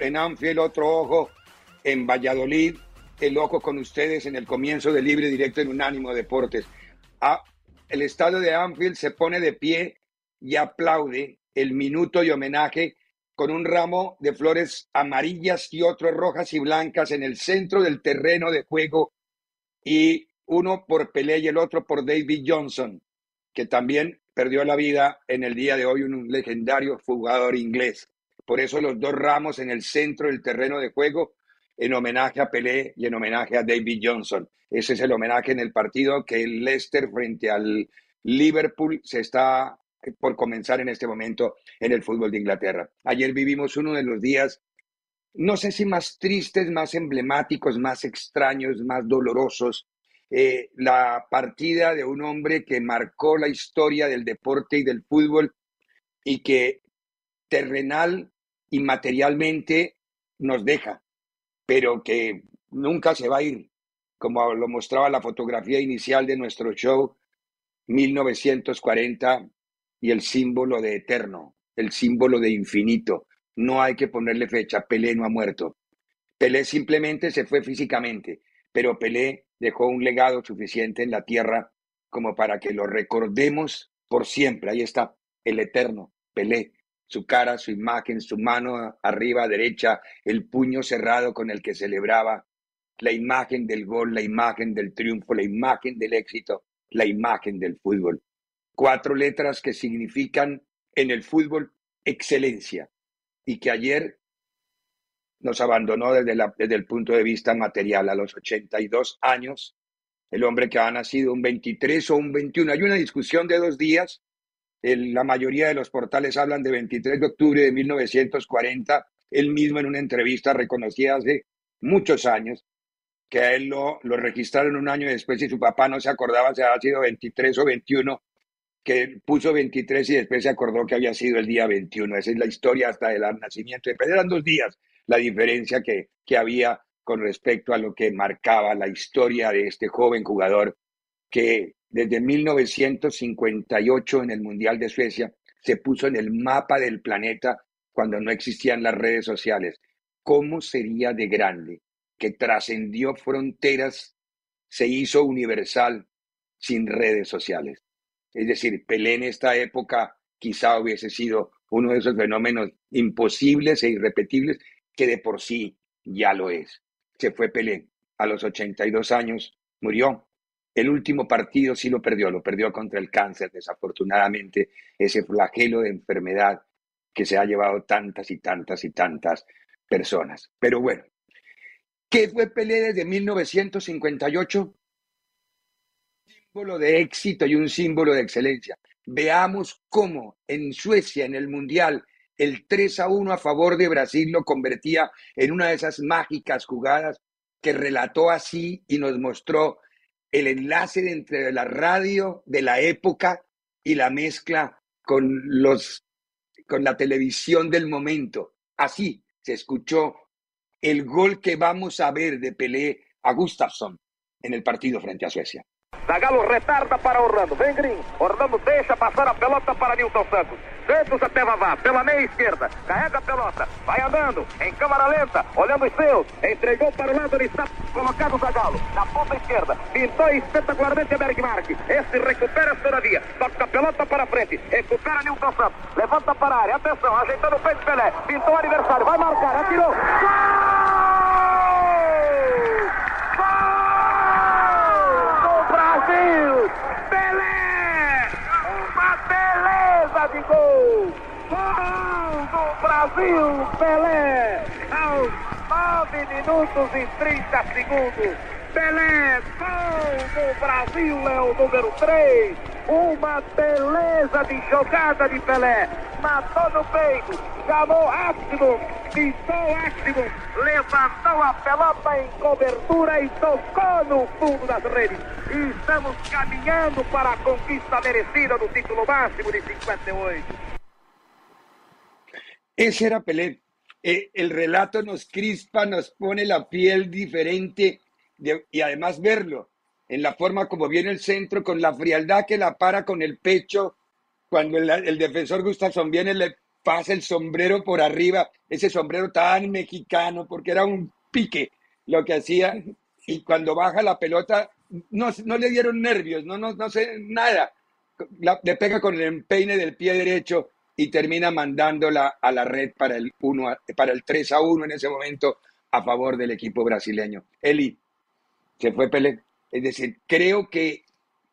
en Anfield, otro ojo en Valladolid, el ojo con ustedes en el comienzo de Libre Directo en Unánimo Deportes. Ah, el estadio de Anfield se pone de pie y aplaude el minuto y homenaje con un ramo de flores amarillas y otros rojas y blancas en el centro del terreno de juego y uno por Pelé y el otro por David Johnson, que también perdió la vida en el día de hoy, un legendario jugador inglés. Por eso los dos ramos en el centro del terreno de juego en homenaje a Pelé y en homenaje a David Johnson. Ese es el homenaje en el partido que el Leicester frente al Liverpool se está por comenzar en este momento en el fútbol de Inglaterra. Ayer vivimos uno de los días, no sé si más tristes, más emblemáticos, más extraños, más dolorosos. Eh, la partida de un hombre que marcó la historia del deporte y del fútbol y que terrenal y materialmente nos deja, pero que nunca se va a ir, como lo mostraba la fotografía inicial de nuestro show 1940 y el símbolo de eterno, el símbolo de infinito. No hay que ponerle fecha, Pelé no ha muerto. Pelé simplemente se fue físicamente, pero Pelé dejó un legado suficiente en la tierra como para que lo recordemos por siempre. Ahí está, el eterno Pelé, su cara, su imagen, su mano arriba derecha, el puño cerrado con el que celebraba, la imagen del gol, la imagen del triunfo, la imagen del éxito, la imagen del fútbol. Cuatro letras que significan en el fútbol excelencia y que ayer nos abandonó desde, desde el punto de vista material a los 82 años, el hombre que ha nacido un 23 o un 21. Hay una discusión de dos días la mayoría de los portales hablan de 23 de octubre de 1940. Él mismo en una entrevista reconocía hace muchos años que a él lo, lo registraron un año después y su papá no se acordaba si había sido 23 o 21, que puso 23 y después se acordó que había sido el día 21. Esa es la historia hasta el nacimiento. Después eran dos días la diferencia que, que había con respecto a lo que marcaba la historia de este joven jugador que desde 1958 en el Mundial de Suecia se puso en el mapa del planeta cuando no existían las redes sociales. ¿Cómo sería de grande que trascendió fronteras, se hizo universal sin redes sociales? Es decir, Pelé en esta época quizá hubiese sido uno de esos fenómenos imposibles e irrepetibles que de por sí ya lo es. Se fue Pelé a los 82 años, murió el último partido sí lo perdió, lo perdió contra el cáncer, desafortunadamente, ese flagelo de enfermedad que se ha llevado tantas y tantas y tantas personas. Pero bueno, ¿qué fue Pelé desde 1958? Un símbolo de éxito y un símbolo de excelencia. Veamos cómo en Suecia, en el Mundial, el 3 a 1 a favor de Brasil lo convertía en una de esas mágicas jugadas que relató así y nos mostró el enlace entre la radio de la época y la mezcla con los con la televisión del momento. Así se escuchó el gol que vamos a ver de Pelé a Gustafsson en el partido frente a Suecia. Zagallo retarda para Orlando. Vem Green. Orlando deixa passar a pelota para Nilton Santos. Santos até Vavá, pela meia esquerda. Carrega a pelota. Vai andando. Em câmara lenta. Olhando os seus. Entregou para o lado. Ele está colocado o Zagallo. Na ponta esquerda. Pintou espetacularmente a Bergmark. Esse recupera a via. Toca a pelota para frente. Recupera Nilton Santos. Levanta para a área. Atenção. Ajeitando o peito Pelé. Pintou o aniversário. Vai marcar. Atirou. De gol! Gol do Brasil, Pelé! Aos 9 minutos e 30 segundos. Pelé, gol do Brasil, é o número 3. Uma beleza de jogada de Pelé. Matou no peito, chamou Áximo, pintou Áximo, levantou a pelota em cobertura e tocou no fundo das redes. E estamos caminhando para a conquista merecida do título máximo de 58. Ese era Pelé. Eh, el relato nos crispa, nos pone la piel diferente y además verlo en la forma como viene el centro, con la frialdad que la para con el pecho, cuando el, defensor Gustafsson viene, le pasa el sombrero por arriba, ese sombrero tan mexicano, porque era un pique lo que hacía, y cuando baja la pelota, no, no le dieron nervios, no, no, no sé nada, le pega con el empeine del pie derecho y termina mandándola a la red para el, uno, para el 3 a 1 en ese momento a favor del equipo brasileño. Eli, se fue Pelé. Es decir, creo que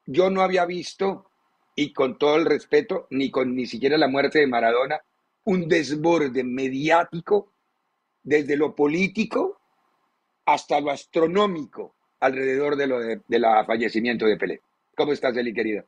yo no había visto, y con todo el respeto, ni con ni siquiera la muerte de Maradona, un desborde mediático desde lo político hasta lo astronómico alrededor de lo de, la fallecimiento de Pelé. ¿Cómo estás, Eli, querida?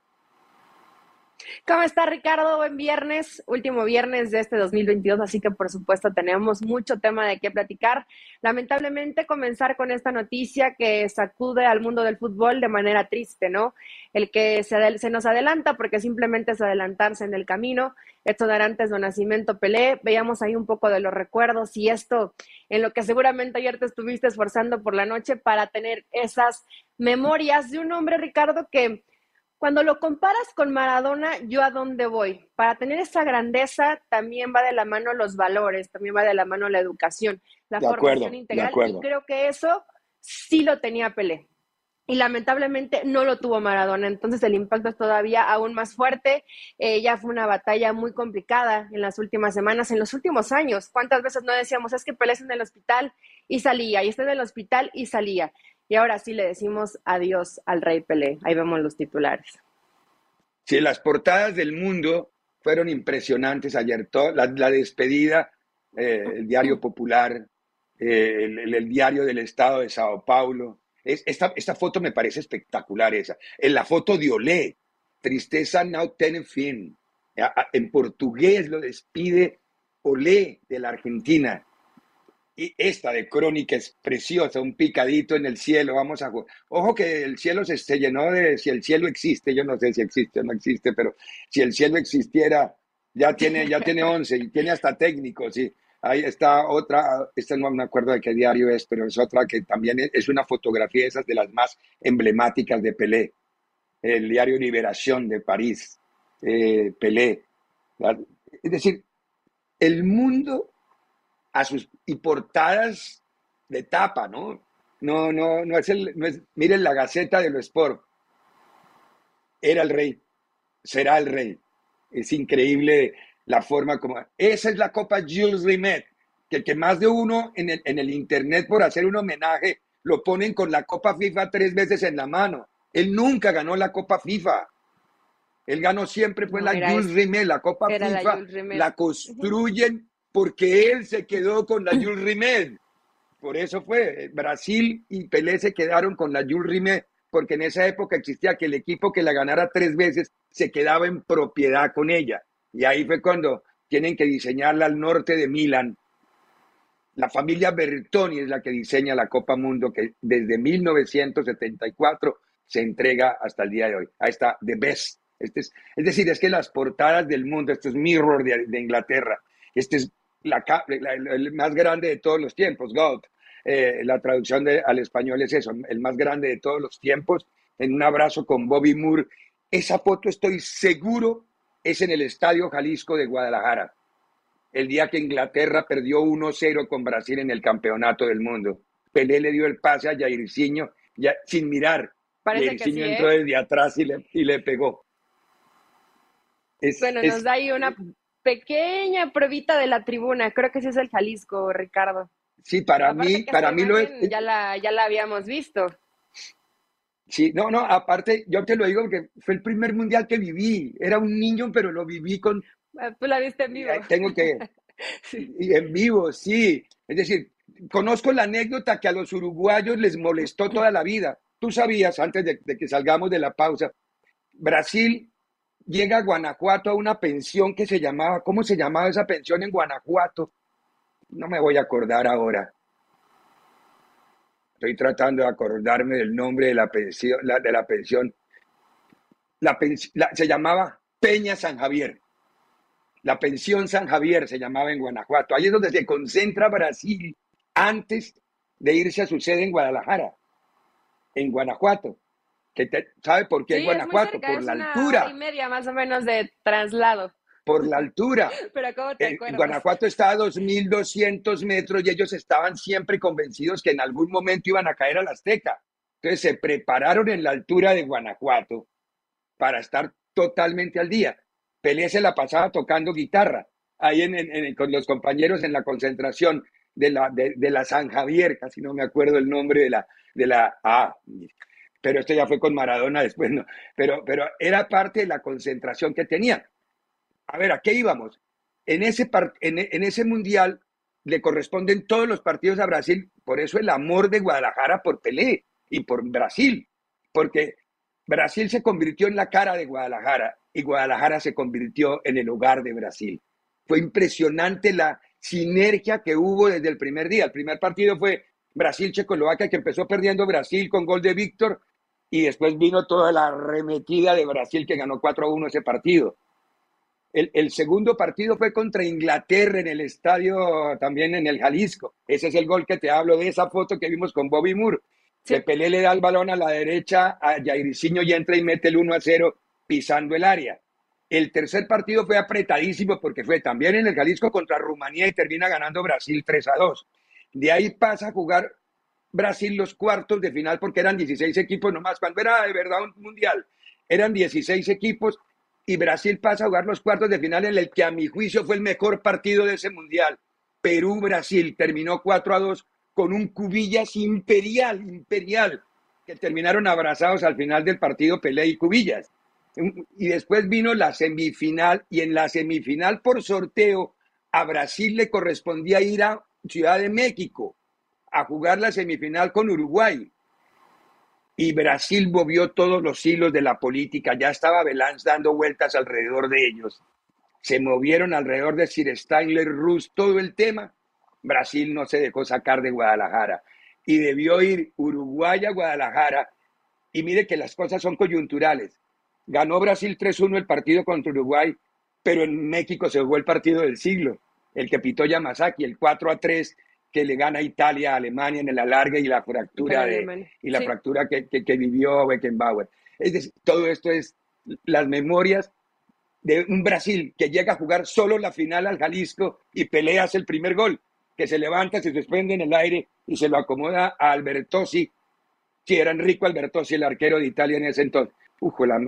¿Cómo está Ricardo? Buen viernes, último viernes de este 2022, así que por supuesto tenemos mucho tema de qué platicar. Lamentablemente comenzar con esta noticia que sacude al mundo del fútbol de manera triste, ¿no? El que se, nos adelanta porque simplemente es adelantarse en el camino. Esto de antes de nacimiento Pelé, veíamos ahí un poco de los recuerdos y esto en lo que seguramente ayer te estuviste esforzando por la noche para tener esas memorias de un hombre, Ricardo, que cuando lo comparas con Maradona, yo a dónde voy? Para tener esa grandeza también va de la mano los valores, también va de la mano la educación, la formación integral. Y creo que eso sí lo tenía Pelé. Y lamentablemente no lo tuvo Maradona, entonces el impacto es todavía aún más fuerte. Eh, ya fue una batalla muy complicada en las últimas semanas, en los últimos años. ¿Cuántas veces no decíamos, es que Pelé está en el hospital y salía, y está en el hospital y salía? Y ahora sí le decimos adiós al Rey Pelé. Ahí vemos los titulares. Sí, las portadas del mundo fueron impresionantes ayer. la, despedida, eh, el Diario Popular, eh, el, Diario del Estado de Sao Paulo. esta, esta foto me parece espectacular esa. En la foto de Olé, Tristeza no tiene fin. En portugués lo despide Olé de la Argentina. Y esta de Crónica es preciosa, un picadito en el cielo, vamos a... Ojo que el cielo se, se, llenó de... Si el cielo existe, yo no sé si existe o no existe, pero si el cielo existiera, ya tiene, ya tiene 11 y tiene hasta técnicos, sí. Ahí está otra, esta no me acuerdo de qué diario es, pero es otra que también es una fotografía de esas de las más emblemáticas de Pelé. El diario Liberación de París, eh, Pelé. Es decir, el mundo a sus y portadas de tapa, ¿no? No, no, no es el, no es, miren la Gaceta de lo Sport. Era el rey, será el rey. Es increíble la forma como. Esa es la Copa Jules Rimet, que, que más de uno en el, en el internet por hacer un homenaje lo ponen con la Copa FIFA tres veces en la mano. Él nunca ganó la Copa FIFA. Él ganó siempre fue la Jules Rimet, la Copa FIFA. La, construyen porque él se quedó con la Jules Rimet. Por eso fue, Brasil y Pelé se quedaron con la Jules Rimet, porque en esa época existía que el equipo que la ganara tres veces se quedaba en propiedad con ella. Y ahí fue cuando tienen que diseñarla al norte de Milán. La familia Bertoni es la que diseña la Copa Mundo, que desde 1974 se entrega hasta el día de hoy. Ahí está, The Best. Este es, es decir, es que las portadas del mundo, esto es Mirror de, de Inglaterra, este es la, el más grande de todos los tiempos, God. Eh, la traducción de, al español es eso, el más grande de todos los tiempos. en un abrazo con Bobby Moore. Esa foto estoy seguro es en el Estadio Jalisco de Guadalajara, el día que Inglaterra perdió 1-0 con Brasil en el Campeonato del Mundo. Pelé le dio el pase a Jairzinho ya, sin mirar. Parece que entró ¿eh? desde atrás y le, y le pegó. bueno, nos da ahí una pequeña pruebita de la tribuna. Creo que ese es el Jalisco, Ricardo. Sí, para mí, para mí lo es. Ya la, ya la habíamos visto. Sí, no, no, aparte, yo te lo digo porque fue el primer mundial que viví. Era un niño, pero lo viví con. Ah, tú la viste en vivo. Tengo que. Y en vivo, sí. Es decir, conozco la anécdota que a los uruguayos les molestó toda la vida. Tú sabías, antes de, de que salgamos de la pausa, Brasil llega a Guanajuato a una pensión que se llamaba, ¿cómo se llamaba esa pensión en Guanajuato? No me voy a acordar ahora. Estoy tratando de acordarme del nombre de la pensión. La, de la pensión. La, se llamaba Peña San Javier. La pensión San Javier se llamaba en Guanajuato. Ahí es donde se concentra Brasil antes de irse a su sede en Guadalajara, en Guanajuato. Que ¿Sabe por qué en Guanajuato? por la altura. Hora y media más o menos de traslado por la altura. Pero ¿cómo te acuerdas? Guanajuato está a 2.200 metros y ellos estaban siempre convencidos que en algún momento iban a caer a la Azteca. Entonces se prepararon en la altura de Guanajuato para estar totalmente al día. Pelé se la pasaba tocando guitarra ahí en, con los compañeros en la concentración de la, de, la San Javier, casi no me acuerdo el nombre de la, de la, ah, pero esto ya fue con Maradona después, no, pero, pero era parte de la concentración que tenían a ver, ¿a qué íbamos? En ese, en, ese mundial le corresponden todos los partidos a Brasil, por eso el amor de Guadalajara por Pelé y por Brasil, porque Brasil se convirtió en la cara de Guadalajara y Guadalajara se convirtió en el hogar de Brasil. Fue impresionante la sinergia que hubo desde el primer día. El primer partido fue Brasil-Checoslovaquia, que empezó perdiendo Brasil con gol de Víctor, y después vino toda la arremetida de Brasil que ganó 4 a 1 ese partido. El, segundo partido fue contra Inglaterra en el estadio, también en el Jalisco. Ese es el gol que te hablo de esa foto que vimos con Bobby Moore. Que Pelé le da el balón a la derecha a Jairzinho y entra y mete el 1 a 0 pisando el área. El tercer partido fue apretadísimo porque fue también en el Jalisco contra Rumanía y termina ganando Brasil 3 a 2. De ahí pasa a jugar Brasil los cuartos de final porque eran 16 equipos nomás. Cuando era de verdad un mundial, eran 16 equipos y Brasil pasa a jugar los cuartos de final en el que a mi juicio fue el mejor partido de ese mundial. Perú-Brasil terminó 4 a 2 con un Cubillas imperial, imperial, que terminaron abrazados al final del partido Pelé y Cubillas. Y después vino la semifinal y en la semifinal por sorteo a Brasil le correspondía ir a Ciudad de México a jugar la semifinal con Uruguay y Brasil movió todos los hilos de la política, ya estaba Belanz dando vueltas alrededor de ellos. Se movieron alrededor de Sir Steinler, Rus, todo el tema. Brasil no se dejó sacar de Guadalajara y debió ir Uruguay a Guadalajara. Y mire que las cosas son coyunturales. Ganó Brasil 3-1 el partido contra Uruguay, pero en México se jugó el partido del siglo, el que pitó Yamazaki, el 4-3 que le gana Italia a Alemania en el alargue y la fractura, de, y la fractura que, que, vivió Beckenbauer. Es decir, todo esto es las memorias de un Brasil que llega a jugar solo la final al Jalisco y peleas el primer gol, que se levanta, se suspende en el aire y se lo acomoda a Albertosi, que era Enrico Albertosi, el arquero de Italia en ese entonces. Ujo, la,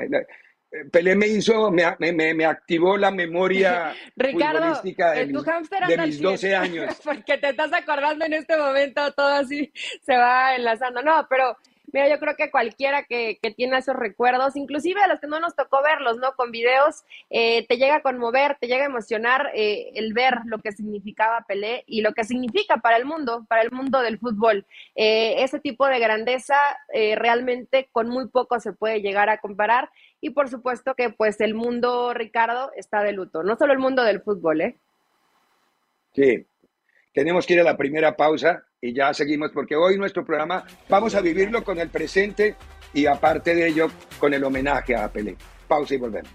Pelé me hizo, me, me, me activó la memoria futbolística de, mis, de mis 12 años. Porque te estás acordando en este momento, todo así se va enlazando. No, pero Mira, yo creo que cualquiera que, que, tiene esos recuerdos, inclusive a los que no nos tocó verlos, ¿no? Con videos, eh, te llega a conmover, te llega a emocionar eh, el ver lo que significaba Pelé y lo que significa para el mundo, para el mundo del fútbol. Eh, ese tipo de grandeza realmente con muy poco se puede llegar a comparar y por supuesto que pues el mundo, Ricardo, está de luto, no solo el mundo del fútbol, ¿eh? Sí, tenemos que ir a la primera pausa y ya seguimos porque hoy nuestro programa vamos a vivirlo con el presente y aparte de ello con el homenaje a Pelé. Pausa y volvemos.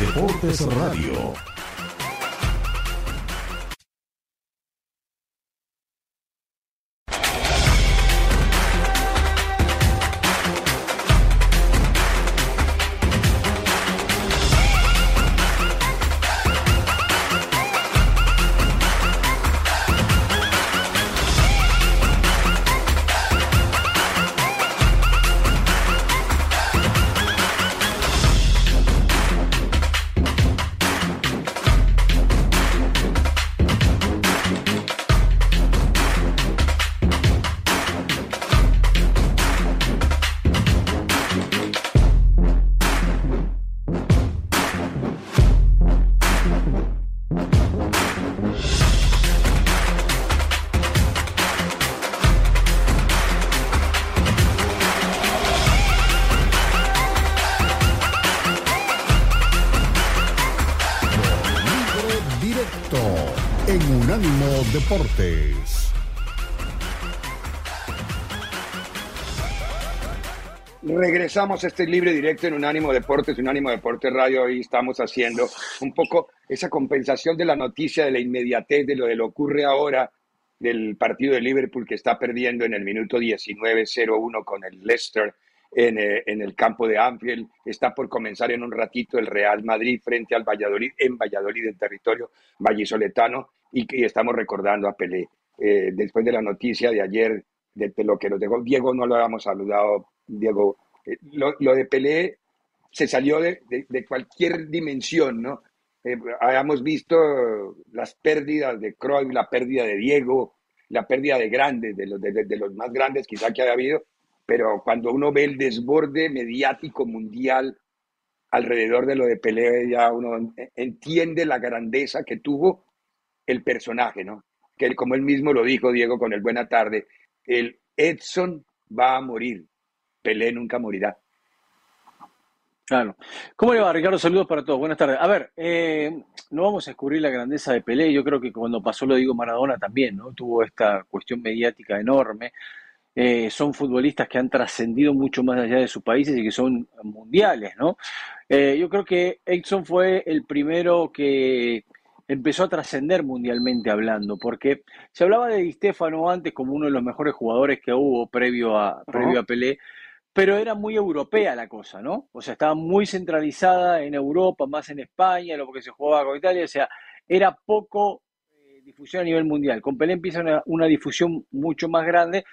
Deportes Radio. Regresamos a este libre directo en Unánimo Deportes, Unánimo Deportes Radio. Hoy estamos haciendo un poco esa compensación de la noticia, de la inmediatez, de lo que ocurre ahora del partido de Liverpool que está perdiendo en el minuto 19-0-1 con el Leicester en, eh, en, el campo de Anfield. Está por comenzar en un ratito el Real Madrid frente al Valladolid, en Valladolid, en territorio vallisoletano, y, y estamos recordando a Pelé. Eh, después de la noticia de ayer, de, lo que nos dejó Diego, no lo habíamos saludado Diego, lo, de Pelé se salió de, cualquier dimensión, ¿no? Eh, habíamos visto las pérdidas de Cruyff, la pérdida de Diego, la pérdida de grandes, de los, de, los más grandes quizá que haya habido, pero cuando uno ve el desborde mediático mundial alrededor de lo de Pelé, ya uno entiende la grandeza que tuvo el personaje, ¿no? Que como él mismo lo dijo, Diego, con el buena tarde, el Edson va a morir, Pelé nunca morirá. Claro. ¿Cómo le va, Ricardo? Saludos para todos. Buenas tardes. A ver, eh, no vamos a descubrir la grandeza de Pelé. Yo creo que cuando pasó lo digo Maradona también, ¿no? Tuvo esta cuestión mediática enorme. Eh, son futbolistas que han trascendido mucho más allá de sus países y que son mundiales, ¿no? Eh, yo creo que Edson fue el primero que empezó a trascender mundialmente hablando, porque se hablaba de Di Stefano antes como uno de los mejores jugadores que hubo previo a, previo a Pelé, pero era muy europea la cosa, ¿no? O sea, estaba muy centralizada en Europa, más en España, lo que se jugaba con Italia, o sea, era poco eh, difusión a nivel mundial. Con Pelé empieza una, difusión mucho más grande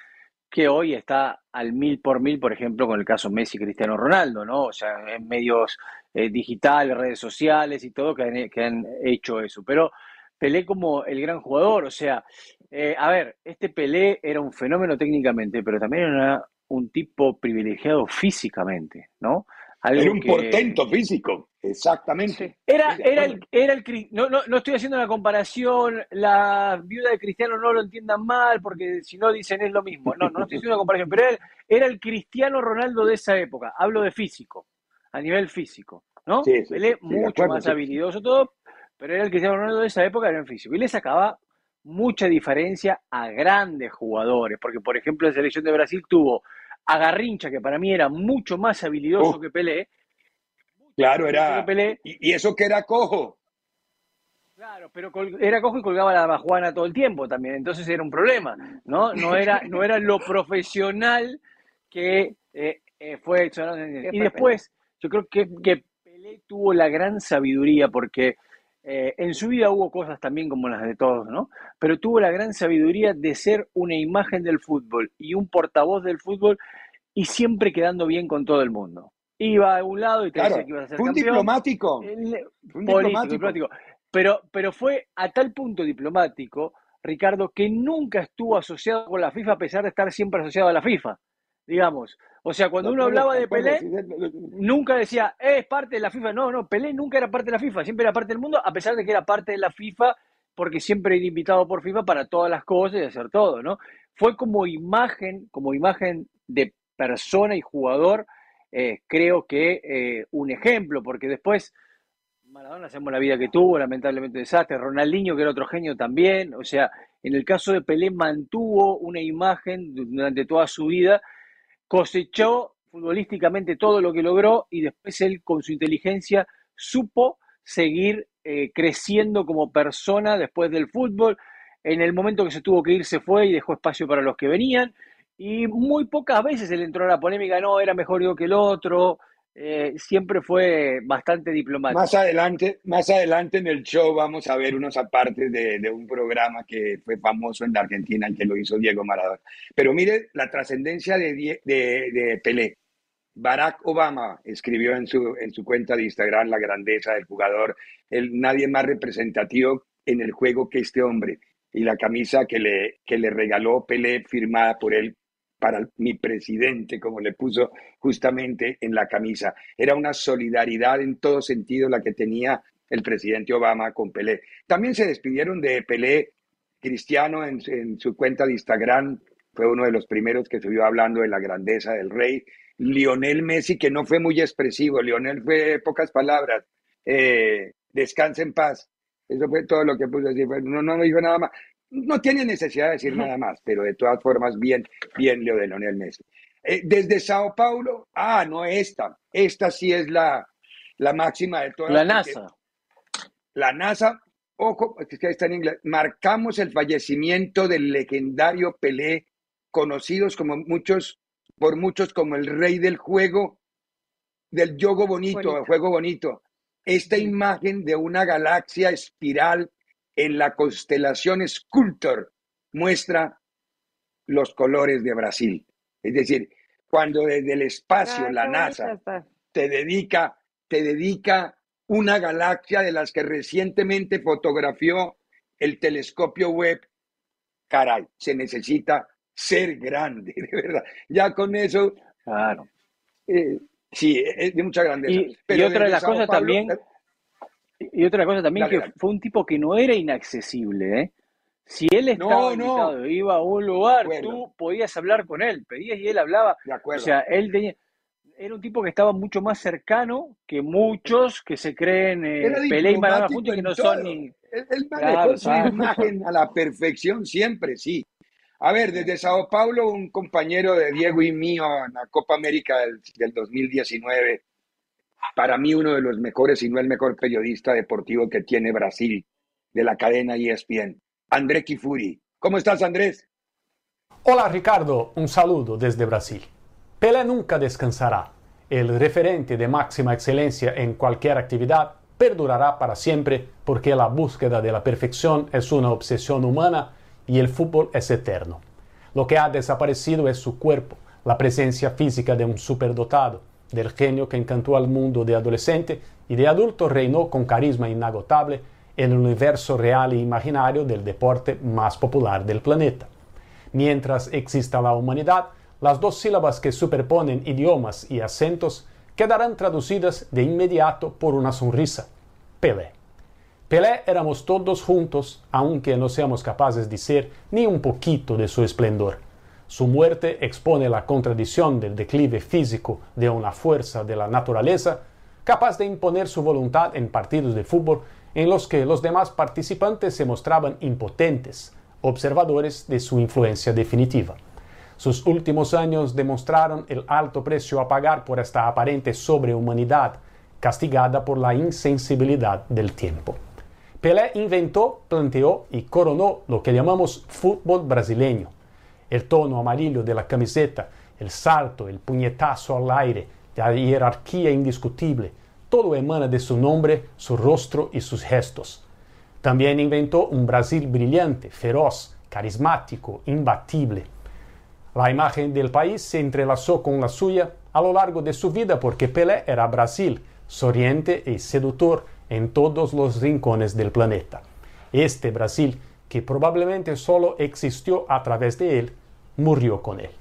que hoy está al mil por mil, por ejemplo, con el caso Messi Cristiano Ronaldo, ¿no? O sea, en medios eh, digitales, redes sociales y todo que han, que han, hecho eso. Pero Pelé como el gran jugador, o sea, eh, a ver, este Pelé era un fenómeno técnicamente, pero también era una un tipo privilegiado físicamente, ¿no? Algo era un que... portento físico, exactamente. Era, era, el, era el no, no, no, estoy haciendo una comparación, la viuda de Cristiano no lo entiendan mal, porque si no dicen es lo mismo. No, no estoy haciendo una comparación, pero era el, era el Cristiano Ronaldo de esa época. Hablo de físico, a nivel físico, ¿no? Sí, sí, Pelé, sí, mucho acuerdo, más habilidoso todo, pero era el Cristiano Ronaldo de esa época, era en físico. Y le sacaba mucha diferencia a grandes jugadores, porque por ejemplo la selección de Brasil tuvo a Garrincha, que para mí era mucho más habilidoso oh. que Pelé. Claro, era. Pelé. Y, y, eso que era cojo. Claro, pero era cojo y colgaba la bajuana todo el tiempo también, entonces era un problema, ¿no? No era, no era lo profesional que eh, eh, fue hecho. ¿no? Y después, yo creo que, que Pelé tuvo la gran sabiduría porque eh, en su vida hubo cosas también como las de todos, ¿no? Pero tuvo la gran sabiduría de ser una imagen del fútbol y un portavoz del fútbol y siempre quedando bien con todo el mundo. Iba a un lado y te claro, decía que iba a ser fue un campeón. diplomático. El, Fue un político, diplomático. diplomático. Pero, pero fue a tal punto diplomático, Ricardo, que nunca estuvo asociado con la FIFA a pesar de estar siempre asociado a la FIFA. Digamos, o sea, cuando uno hablaba de Pelé, nunca decía, eh, es parte de la FIFA. No, no, Pelé nunca era parte de la FIFA, siempre era parte del mundo, a pesar de que era parte de la FIFA, porque siempre era invitado por FIFA para todas las cosas y hacer todo, ¿no? Fue como imagen, como imagen de persona y jugador, eh, creo que eh, un ejemplo, porque después Maradona hacemos la vida que tuvo, lamentablemente desastre, Ronaldinho, que era otro genio también, o sea, en el caso de Pelé mantuvo una imagen durante toda su vida cosechó futbolísticamente todo lo que logró y después él con su inteligencia supo seguir eh, creciendo como persona después del fútbol. En el momento que se tuvo que ir se fue y dejó espacio para los que venían y muy pocas veces él entró a la polémica, no, era mejor yo que el otro, eh, siempre fue bastante diplomático. Más adelante, más adelante en el show vamos a ver unos apartes de, de, un programa que fue famoso en la Argentina, que lo hizo Diego Maradona. Pero mire la trascendencia de, de, de, Pelé. Barack Obama escribió en su, en su cuenta de Instagram la grandeza del jugador, el, nadie más representativo en el juego que este hombre. Y la camisa que le, que le regaló Pelé, firmada por él, para mi presidente, como le puso justamente en la camisa. Era una solidaridad en todo sentido la que tenía el presidente Obama con Pelé. También se despidieron de Pelé, Cristiano en, su cuenta de Instagram, fue uno de los primeros que subió hablando de la grandeza del rey. Lionel Messi, que no fue muy expresivo, Lionel fue pocas palabras, eh, descansa en paz. Eso fue todo lo que puso decir, no, no dijo nada más. No tiene necesidad de decir nada más, pero de todas formas, bien, bien Leo de Leonel Messi. Eh, desde Sao Paulo, ah, no esta, esta sí es la, la máxima de todas. La NASA. La NASA, ojo, es que está en inglés, marcamos el fallecimiento del legendario Pelé, conocidos como muchos, por muchos como el rey del juego, del yogo bonito, el juego bonito. Esta imagen de una galaxia espiral en la constelación Sculptor muestra los colores de Brasil. Es decir, cuando desde el espacio la NASA te dedica, te dedica una galaxia de las que recientemente fotografió el telescopio web, caray, se necesita ser grande, de verdad. Ya con eso, claro. Eh, sí, es de mucha grandeza. Y, Pero otra de las cosas también, y otra cosa también que fue un tipo que no era inaccesible, ¿eh? Si él estaba invitado, iba a un lugar, tú podías hablar con él, pedías y él hablaba. O sea, él tenía, era un tipo que estaba mucho más cercano que muchos que se creen eh, Pelé y Maradona juntos que no son ni... Él, manejó su imagen a la perfección siempre, sí. A ver, desde Sao Paulo, un compañero de Diego y mío en la Copa América del, del 2019, para mí uno de los mejores, si no el mejor periodista deportivo que tiene Brasil, de la cadena ESPN. André Kifuri. ¿Cómo estás, Andrés? Hola, Ricardo. Un saludo desde Brasil. Pelé nunca descansará. El referente de máxima excelencia en cualquier actividad perdurará para siempre porque la búsqueda de la perfección es una obsesión humana y el fútbol es eterno. Lo que ha desaparecido es su cuerpo, la presencia física de un superdotado, del genio que encantó al mundo de adolescente y de adulto reinó con carisma inagotable en el universo real e imaginario del deporte más popular del planeta. Mientras exista la humanidad, las dos sílabas que superponen idiomas y acentos quedarán traducidas de inmediato por una sonrisa. Pelé. Pelé éramos todos juntos, aunque no seamos capaces de ser ni un poquito de su esplendor. Su muerte expone la contradicción del declive físico de una fuerza de la naturaleza capaz de imponer su voluntad en partidos de fútbol en los que los demás participantes se mostraban impotentes, observadores de su influencia definitiva. Sus últimos años demostraron el alto precio a pagar por esta aparente sobrehumanidad, castigada por la insensibilidad del tiempo. Pelé inventó, planteó y coronó lo que llamamos fútbol brasileño. El tono amarillo de la camiseta, el salto, el puñetazo al aire, la jerarquía indiscutible, todo emana de su nombre, su rostro y sus gestos. También inventó un Brasil brillante, feroz, carismático, imbatible. La imagen del país se entrelazó con la suya a lo largo de su vida porque Pelé era Brasil, sonriente y seductor en todos los rincones del planeta. Este Brasil, que probablemente solo existió a través de él, murió con él.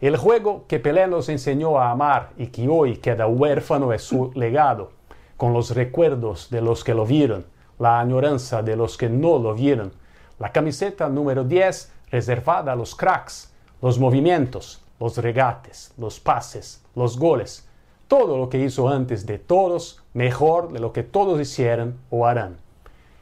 El juego que Pelé nos enseñó a amar y que hoy queda huérfano es su legado, con los recuerdos de los que lo vieron, la añoranza de los que no lo vieron, la camiseta número 10 reservada a los cracks, los movimientos, los regates, los pases, los goles, todo lo que hizo antes de todos, mejor de lo que todos hicieron o harán.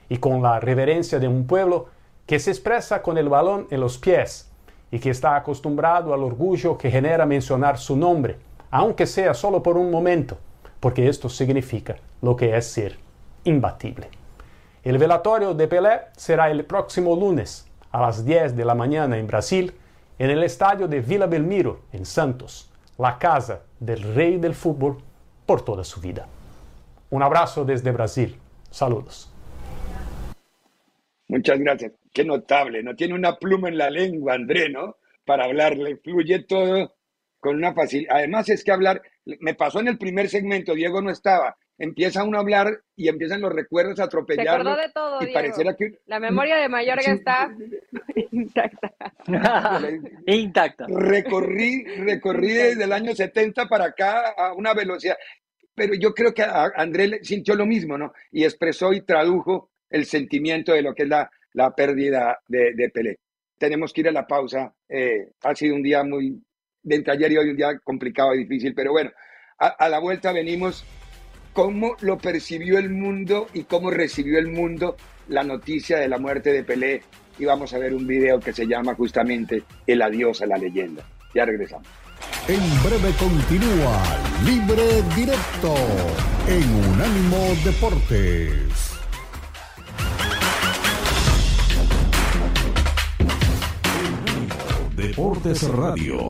Y con la reverencia de un pueblo que se expresa con el balón en los pies, y que está acostumbrado al orgullo que genera mencionar su nombre, aunque sea solo por un momento, porque esto significa lo que es ser imbatible. El velatorio de Pelé será el próximo lunes a las 10 de la mañana en Brasil, en el estadio de Vila Belmiro, en Santos, la casa del rey del fútbol por toda su vida. Un abrazo desde Brasil. Saludos. Muchas gracias. Qué notable, ¿no? Tiene una pluma en la lengua, André, ¿no? Para hablarle, fluye todo con una facilidad. Además es que hablar, me pasó en el primer segmento, Diego no estaba, empieza uno a hablar y empiezan los recuerdos a atropellar. De todo, Diego. que... La memoria de Mayorga está intacta. intacta. Recorrí, recorrí desde el año 70 para acá a una velocidad. Pero yo creo que André sintió lo mismo, ¿no? Y expresó y tradujo el sentimiento de lo que es la, la pérdida de, de, Pelé. Tenemos que ir a la pausa. Eh, ha sido un día muy, entre ayer y hoy, un día complicado y difícil, pero bueno, a, a la vuelta venimos cómo lo percibió el mundo y cómo recibió el mundo la noticia de la muerte de Pelé y vamos a ver un video que se llama justamente El adiós a la leyenda. Ya regresamos. En breve continúa Libre Directo en Unánimo Deportes. Deportes Radio.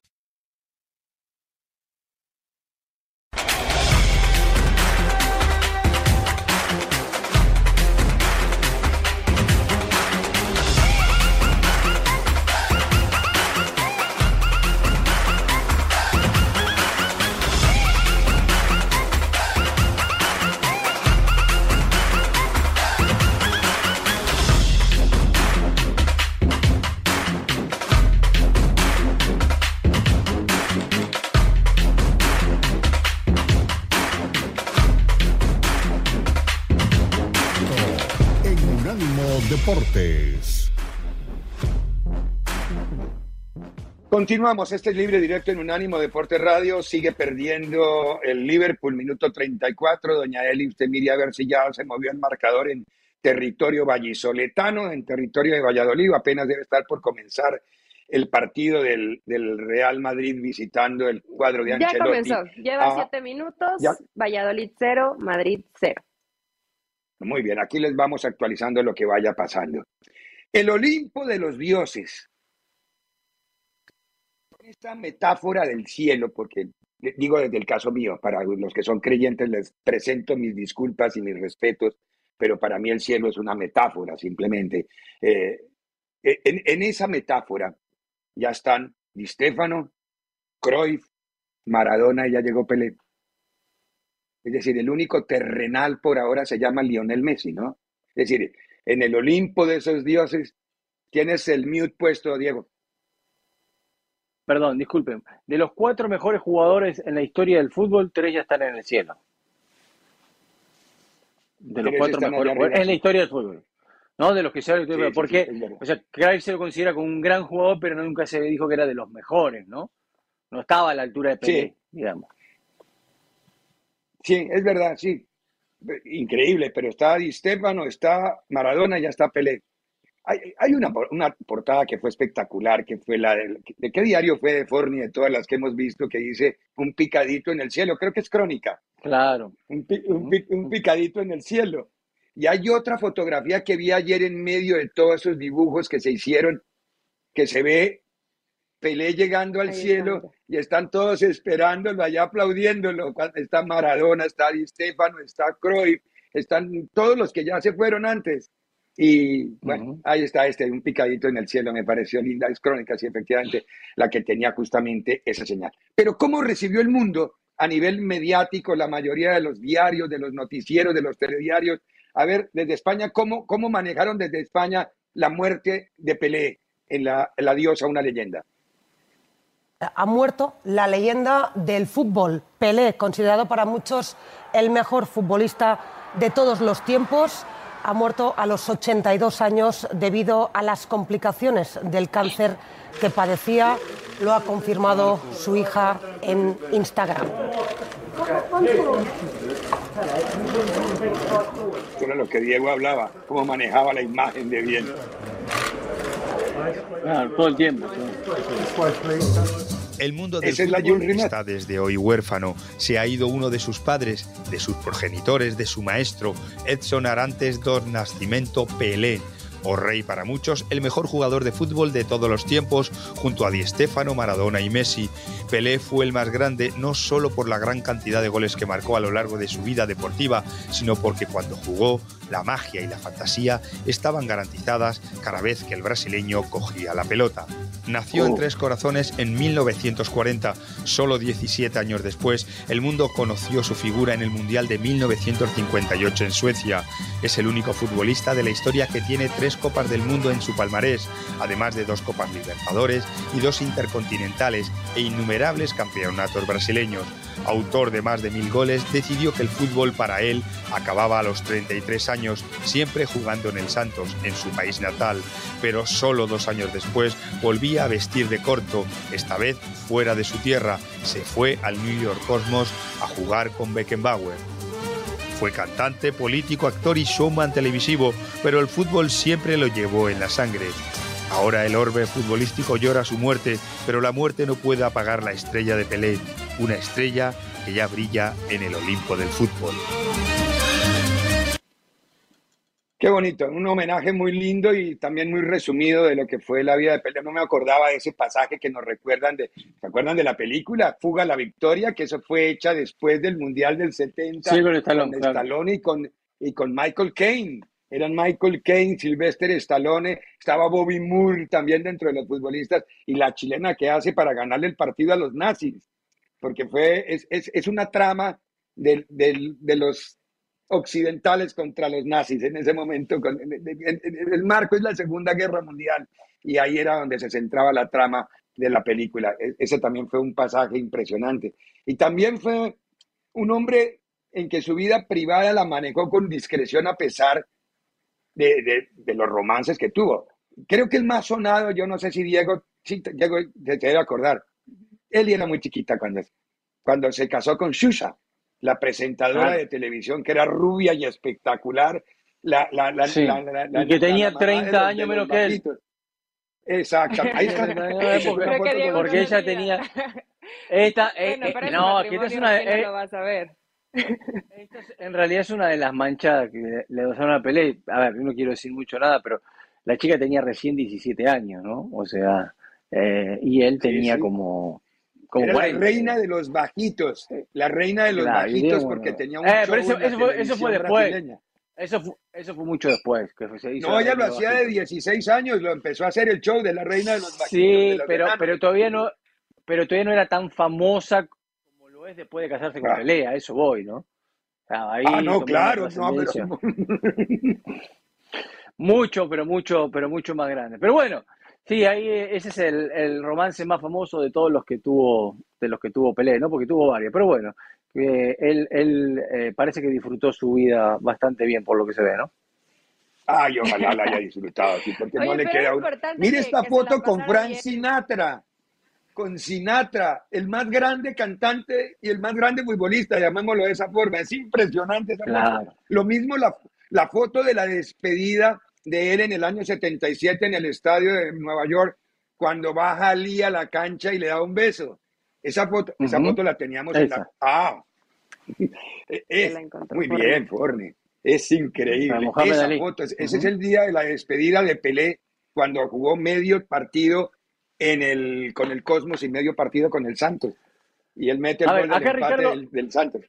Deportes. Continuamos, este es libre directo en Unánimo Deportes Radio, sigue perdiendo el Liverpool, minuto 34, doña Eli, usted mire a ver si ya se movió el marcador en territorio vallisoletano, en territorio de Valladolid, apenas debe estar por comenzar el partido del, Real Madrid visitando el cuadro de Ancelotti. Ya comenzó, lleva ah, siete minutos, Valladolid cero, Madrid cero. Muy bien, aquí les vamos actualizando lo que vaya pasando. El Olimpo de los dioses. Esta metáfora del cielo, porque digo desde el caso mío, para los que son creyentes les presento mis disculpas y mis respetos, pero para mí el cielo es una metáfora simplemente. Eh, en, esa metáfora ya están Di Stefano, Cruyff, Maradona y ya llegó Pelé. Es decir, el único terrenal por ahora se llama Lionel Messi, ¿no? Es decir, en el Olimpo de esos dioses, tienes el mute puesto, Diego. Perdón, disculpen. De los cuatro mejores jugadores en la historia del fútbol, tres ya están en el cielo. De los cuatro mejores jugadores en la historia del fútbol. ¿no? De los que se habla, porque, o sea, Craig se lo considera como un gran jugador, pero nunca se dijo que era de los mejores, ¿no? No estaba a la altura de Pelé, digamos. Sí, es verdad, sí. Increíble, pero está Di Stefano, está Maradona, ya está Pelé. Hay, una, una, portada que fue espectacular, que fue la de, de qué diario fue de Forni, de todas las que hemos visto, que dice un picadito en el cielo, creo que es crónica. Claro. Un, un picadito en el cielo. Y hay otra fotografía que vi ayer en medio de todos esos dibujos que se hicieron, que se ve Pelé llegando al cielo y están todos esperándolo, allá aplaudiéndolo. Está Maradona, está Di Stefano, está Cruyff, están todos los que ya se fueron antes. Y bueno, ahí está este, un picadito en el cielo, me pareció linda. Es crónica, sí, efectivamente, la que tenía justamente esa señal. Pero ¿cómo recibió el mundo a nivel mediático la mayoría de los diarios, de los noticieros, de los telediarios? A ver, desde España, ¿cómo, cómo manejaron desde España la muerte de Pelé en la, la diosa, una leyenda? Ha muerto la leyenda del fútbol, Pelé, considerado para muchos el mejor futbolista de todos los tiempos. Ha muerto a los 82 años debido a las complicaciones del cáncer que padecía. Lo ha confirmado su hija en Instagram. Era lo que Diego hablaba, cómo manejaba la imagen de bien. Todo el tiempo. El mundo del fútbol está desde hoy huérfano. Se ha ido uno de sus padres, de sus progenitores, de su maestro, Edson Arantes dos Nascimento Pelé o rey para muchos, el mejor jugador de fútbol de todos los tiempos, junto a Di Stéfano, Maradona y Messi. Pelé fue el más grande no solo por la gran cantidad de goles que marcó a lo largo de su vida deportiva, sino porque cuando jugó, la magia y la fantasía estaban garantizadas cada vez que el brasileño cogía la pelota. Nació en oh. Tres Corazones en 1940. Solo 17 años después, el mundo conoció su figura en el Mundial de 1958 en Suecia. Es el único futbolista de la historia que tiene tres Copas del Mundo en su palmarés, además de dos Copas Libertadores y dos Intercontinentales e innumerables campeonatos brasileños. Autor de más de mil goles, decidió que el fútbol para él acababa a los 33 años, siempre jugando en el Santos, en su país natal. Pero solo dos años después volvía a vestir de corto, esta vez fuera de su tierra. Se fue al New York Cosmos a jugar con Beckenbauer. Fue cantante, político, actor y showman televisivo, pero el fútbol siempre lo llevó en la sangre. Ahora el orbe futbolístico llora su muerte, pero la muerte no puede apagar la estrella de Pelé, una estrella que ya brilla en el Olimpo del fútbol. Qué bonito, un homenaje muy lindo y también muy resumido de lo que fue la vida de Pelé. No me acordaba de ese pasaje que nos recuerdan de, ¿se acuerdan de la película Fuga a la Victoria? Que eso fue hecha después del Mundial del 70 sí, con Stallone, con Stallone y, con, y con Michael Caine. Eran Michael Caine, Sylvester Stallone, estaba Bobby Moore también dentro de los futbolistas y la chilena que hace para ganarle el partido a los nazis. Porque fue, es, es, es una trama de, de, de los occidentales contra los nazis en ese momento. El marco es la Segunda Guerra Mundial y ahí era donde se centraba la trama de la película. E, ese también fue un pasaje impresionante. Y también fue un hombre en que su vida privada la manejó con discreción a pesar de, los romances que tuvo. Creo que el más sonado, yo no sé si Diego, si Diego se debe acordar, él era muy chiquita cuando, cuando se casó con Shusha la presentadora de televisión que era rubia y espectacular. La, la, la, sí. y que tenía 30 años menos que él. Exacto. Ahí está. porque, porque ella tenía. Esta, bueno, eh, no, que esta es una. Eh, lo vas a ver. Esta es, en realidad es una de las manchadas que le pasaron a Pelé. A ver, no quiero decir mucho nada, pero la chica tenía recién 17 años, ¿no? O sea, eh, y él tenía sí, sí. como como Era la reina de los bajitos, la reina de los claro, bajitos porque tenía un eh, pero eso, eso, fue, eso fue después. Eso fue, eso fue mucho después. Que se hizo no, ella lo hacía de 16 años, lo empezó a hacer el show de la reina de los bajitos. Sí, pero, pero, todavía no, pero todavía no era tan famosa como lo es después de casarse con. Pelea, eso voy, ¿no? Ahí ah, no, claro, no, pero... mucho, pero mucho, pero mucho más grande. Pero bueno, Sí, ahí eh, ese es el, el, romance más famoso de todos los que tuvo, de los que tuvo Pelé, ¿no? Porque tuvo varios. Pero bueno, eh, él, él eh, parece que disfrutó su vida bastante bien por lo que se ve, ¿no? Ay, ojalá la haya disfrutado, sí, porque Oye, no le queda un... Mire esta que foto con Frank bien. Sinatra, con Sinatra, el más grande cantante y el más grande futbolista, llamémoslo de esa forma. Es impresionante esa claro. foto. Lo mismo la, la foto de la despedida de él en el año 77 en el estadio de Nueva York, cuando baja Ali a la cancha y le da un beso. Esa foto, uh -huh. esa foto la teníamos esa. en la... Ah, es, muy bien, Forne. Es increíble. Esa foto, ese uh -huh. es el día de la despedida de Pelé, cuando jugó medio partido en el, con el Cosmos y medio partido con el Santos. Y él mete el a gol ver, del empate Ricardo, del, del Santos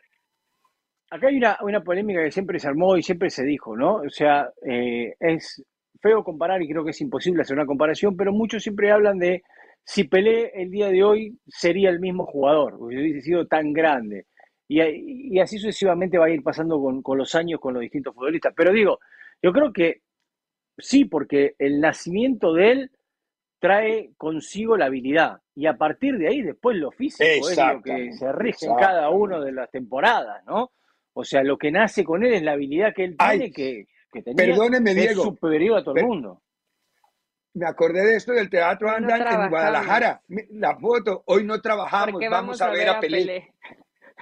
acá hay una, una, polémica que siempre se armó y siempre se dijo, ¿no? O sea, eh, es feo comparar y creo que es imposible hacer una comparación, pero muchos siempre hablan de si Pelé el día de hoy sería el mismo jugador, hubiese sido tan grande. Y, y, así sucesivamente va a ir pasando con, con los años con los distintos futbolistas. Pero digo, yo creo que sí, porque el nacimiento de él trae consigo la habilidad y a partir de ahí después lo físico es lo que se rige en cada una de las temporadas, ¿no? O sea, lo que nace con él es la habilidad que él tiene, que, que tenía, perdóneme, que Diego, es superior a todo el mundo. Me acordé de esto del Teatro no en Guadalajara. La foto, hoy no trabajamos, vamos, vamos, a, ver a Pelé. Pelé.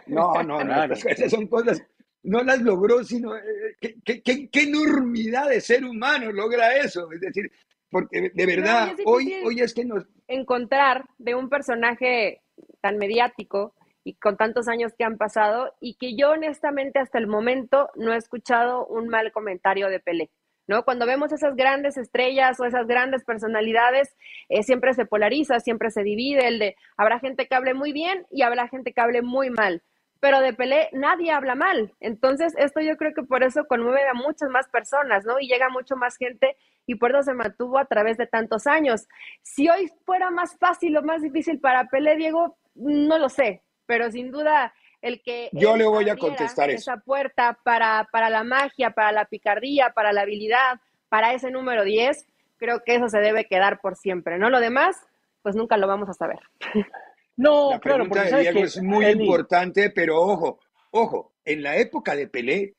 No, no, no, esas son cosas, no las logró, sino eh, ¿qué, qué, qué, qué, enormidad de ser humano logra eso. Es decir, porque de verdad, no, hoy, hoy es que nos... Encontrar de un personaje tan mediático y con tantos años que han pasado y que yo honestamente hasta el momento no he escuchado un mal comentario de Pelé. ¿No? Cuando vemos esas grandes estrellas o esas grandes personalidades, eh, siempre se polariza, siempre se divide, el de habrá gente que hable muy bien y habrá gente que hable muy mal, pero de Pelé nadie habla mal. Entonces, esto yo creo que por eso conmueve a muchas más personas, ¿no? Y llega mucho más gente y por eso se mantuvo a través de tantos años. Si hoy fuera más fácil o más difícil para Pelé, Diego, no lo sé, pero sin duda el que yo le voy a contestar esa eso. puerta para, para la magia, para la picardía, para la habilidad, para ese número 10, creo que eso se debe quedar por siempre, ¿no? Lo demás, pues nunca lo vamos a saber. No, la claro, porque de Diego es muy Eli. importante, pero ojo, ojo, en la época de Pelé,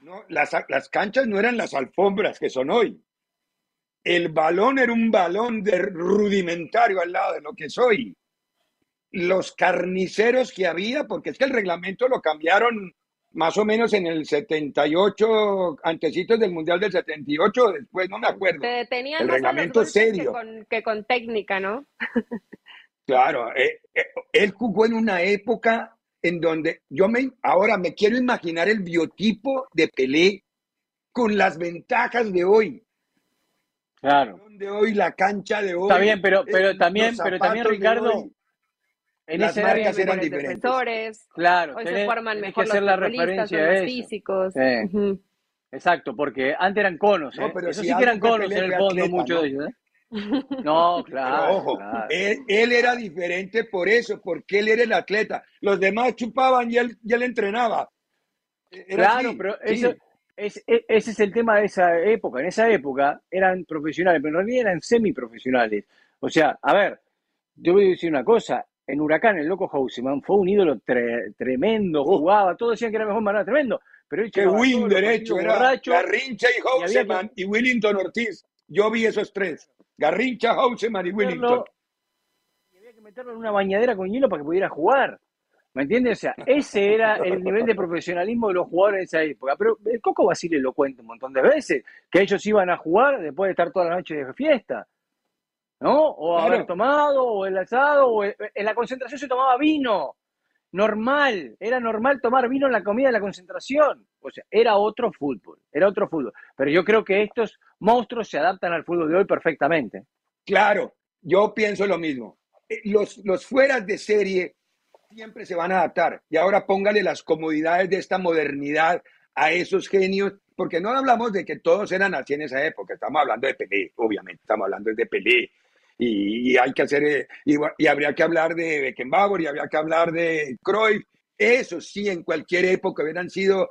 no, las, las canchas no eran las alfombras que son hoy. El balón era un balón de rudimentario al lado de lo que soy los carniceros que había, porque es que el reglamento lo cambiaron más o menos en el 78, antecitos del Mundial del 78, después no me acuerdo. Te tenían el más reglamento a los serio. Que con, que con técnica, ¿no? Claro, eh, eh, él jugó en una época en donde yo me, ahora me quiero imaginar el biotipo de Pelé con las ventajas de hoy. Claro. De hoy, la cancha de hoy. Está bien, pero, pero eh, también, pero también, zapatos de Ricardo. En las ese marcas área, eran diferentes. defensores, claro, hoy tenés- se forman mejor que hacer los la referencia eso. físicos. Sí. Exacto, porque antes eran conos, No, ¿eh? pero Eso si sí que eran conos en el fondo, atleta, muchos ¿no? de ellos, ¿eh? No, Pero claro. ojo, claro. él, él era diferente por eso, porque él era el atleta. Los demás chupaban y él, y él entrenaba. Era Claro, así, pero sí. eso, es, e- ese es el tema de esa época. En esa época eran profesionales, pero en realidad eran semiprofesionales. O sea, a ver, yo voy a decir una cosa. En Huracán, el loco Houseman fue un ídolo tre- tremendo, Oh. jugaba, todos decían que era mejor Maradona, tremendo. Pero él Que win derecho era borracho, Garrincha y y había que- Houseman y Willington Ortiz. Yo vi esos tres. Garrincha, Houseman y Willington. y había que meterlo en una bañadera con hielo para que pudiera jugar. ¿Me entiendes? O sea, ese era el nivel de profesionalismo de los jugadores de esa época. Pero el Coco Basile lo cuenta un montón de veces, que ellos iban a jugar después de estar toda la noche de fiesta. ¿No? O Claro. haber tomado, o el asado, o el- en la concentración se tomaba vino. Normal, era normal tomar vino en la comida de la concentración. O sea, era otro fútbol, era otro fútbol. Pero yo creo que estos monstruos se adaptan al fútbol de hoy perfectamente. Claro, yo pienso lo mismo. Eh, Los, los fueras de serie siempre se van a adaptar. Y ahora póngale las comodidades de esta modernidad a esos genios, porque no hablamos de que todos eran así en esa época, estamos hablando de Pelé, obviamente, estamos hablando de Pelé. Y, y hay que hacer, eh, y, y habría que hablar de Beckenbauer y habría que hablar de Cruyff. Eso sí, en cualquier época hubieran sido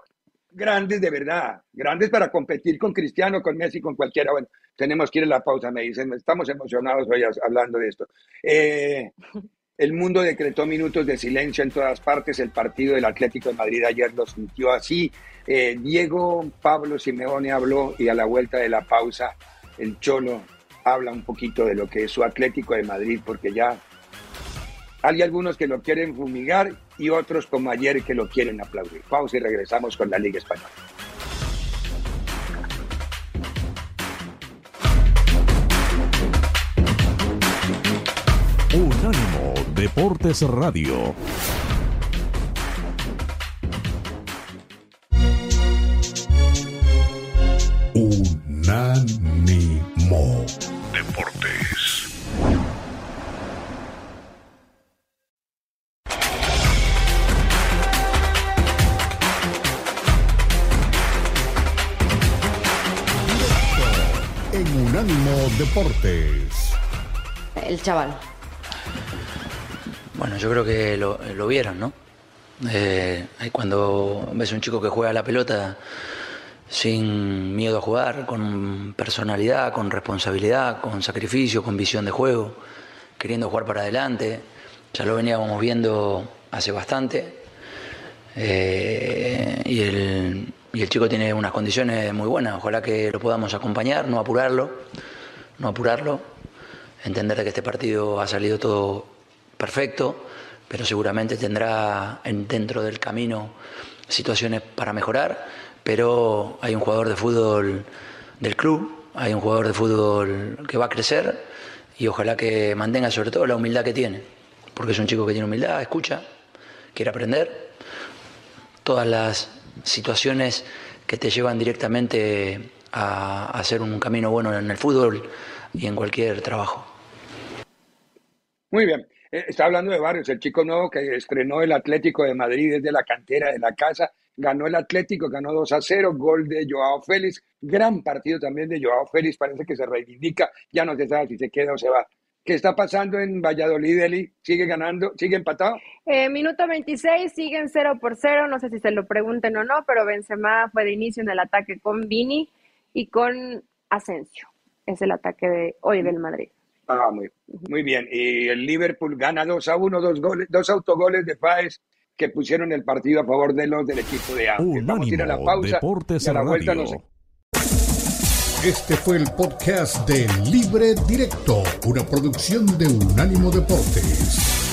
grandes de verdad, grandes para competir con Cristiano, con Messi, con cualquiera. Bueno, tenemos que ir a la pausa, me dicen, estamos emocionados hoy hablando de esto. Eh, el mundo decretó minutos de silencio en todas partes, el partido del Atlético de Madrid ayer lo sintió así. Eh, Diego Pablo Simeone habló y a la vuelta de la pausa el Cholo habla un poquito de lo que es su Atlético de Madrid, porque ya hay algunos que lo quieren fumigar y otros como ayer que lo quieren aplaudir. Pausa y regresamos con la Liga Española. Unánimo Deportes Radio. Chaval. Bueno, yo creo que lo, vieron, ¿no? Eh, cuando ves un chico que juega a la pelota sin miedo a jugar, con personalidad, con responsabilidad, con sacrificio, con visión de juego, queriendo jugar para adelante, ya lo veníamos viendo hace bastante. Eh, y, el, y el chico tiene unas condiciones muy buenas, ojalá que lo podamos acompañar, no apurarlo, no apurarlo, entender que este partido ha salido todo perfecto, pero seguramente tendrá en- dentro del camino situaciones para mejorar, pero hay un jugador de fútbol del club, hay un jugador de fútbol que va a crecer y ojalá que mantenga sobre todo la humildad que tiene, porque es un chico que tiene humildad, escucha, quiere aprender, todas las situaciones que te llevan directamente a hacer un camino bueno en el fútbol y en cualquier trabajo. Muy bien. Eh, Está hablando de Barrios, el chico nuevo que estrenó el Atlético de Madrid desde la cantera de la casa. Ganó el Atlético, ganó 2 a 0, gol de Joao Félix. Gran partido también de Joao Félix, parece que se reivindica. Ya no se sabe si se queda o se va. ¿Qué está pasando en Valladolid, Eli? ¿Sigue ganando? ¿Sigue empatado? Eh, minuto 26, siguen 0 por 0. No sé si se lo pregunten o no, pero Benzema fue de inicio en el ataque con Vini y con Asensio. Es el ataque de hoy del Madrid. Ah, muy, muy bien. Y el Liverpool gana 2 a 1, dos, goles, dos autogoles de Páez que pusieron el partido a favor de los del equipo de Ángel. Vamos a ir a la Unánimo pausa Deportes y a la vuelta Este fue el podcast de Libre Directo, una producción de Unánimo Deportes.